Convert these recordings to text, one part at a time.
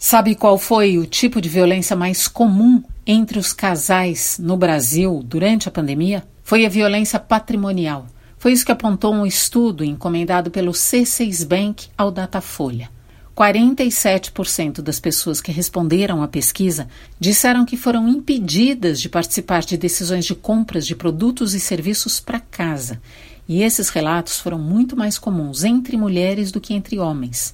Sabe qual foi o tipo de violência mais comum entre os casais no Brasil durante a pandemia? Foi a violência patrimonial. Foi isso que apontou um estudo encomendado pelo C6 Bank ao Datafolha. 47% das pessoas que responderam à pesquisa disseram que foram impedidas de participar de decisões de compras de produtos e serviços para casa. E esses relatos foram muito mais comuns entre mulheres do que entre homens.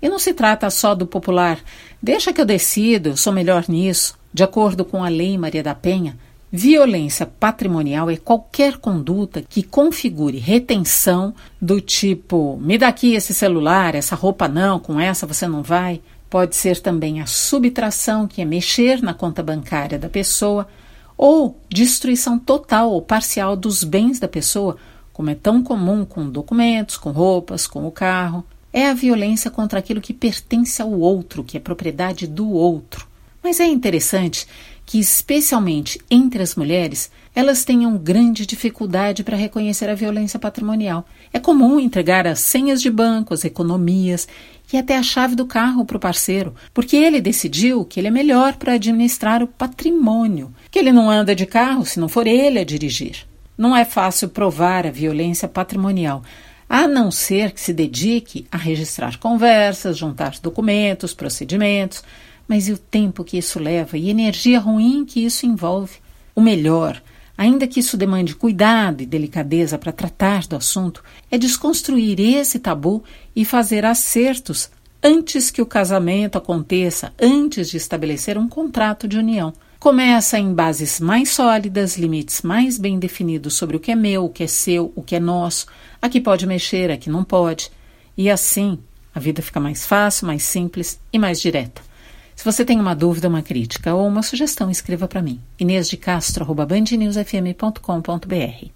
E não se trata só do popular, deixa que eu decido, sou melhor nisso. De acordo com a Lei Maria da Penha, Violência patrimonial é qualquer conduta que configure retenção do tipo: me dá aqui esse celular, essa roupa não, com essa você não vai. Pode ser também a subtração, que é mexer na conta bancária da pessoa, ou destruição total ou parcial dos bens da pessoa, como é tão comum com documentos, com roupas, com o carro. É a violência contra aquilo que pertence ao outro, que é propriedade do outro. Mas é interessante que, especialmente entre as mulheres, elas tenham grande dificuldade para reconhecer a violência patrimonial. É comum entregar as senhas de banco, as economias e até a chave do carro para o parceiro, porque ele decidiu que ele é melhor para administrar o patrimônio, que ele não anda de carro se não for ele a dirigir. Não é fácil provar a violência patrimonial, a não ser que se dedique a registrar conversas, juntar documentos, procedimentos mas e o tempo que isso leva e energia ruim que isso envolve? O melhor, ainda que isso demande cuidado e delicadeza para tratar do assunto, é desconstruir esse tabu e fazer acertos antes que o casamento aconteça, antes de estabelecer um contrato de união. Começa em bases mais sólidas, limites mais bem definidos sobre o que é meu, o que é seu, o que é nosso, a que pode mexer, a que não pode. E assim, a vida fica mais fácil, mais simples e mais direta. Se você tem uma dúvida, uma crítica ou uma sugestão, escreva para mim. Inês de Castro@bandnewsfm.com.br.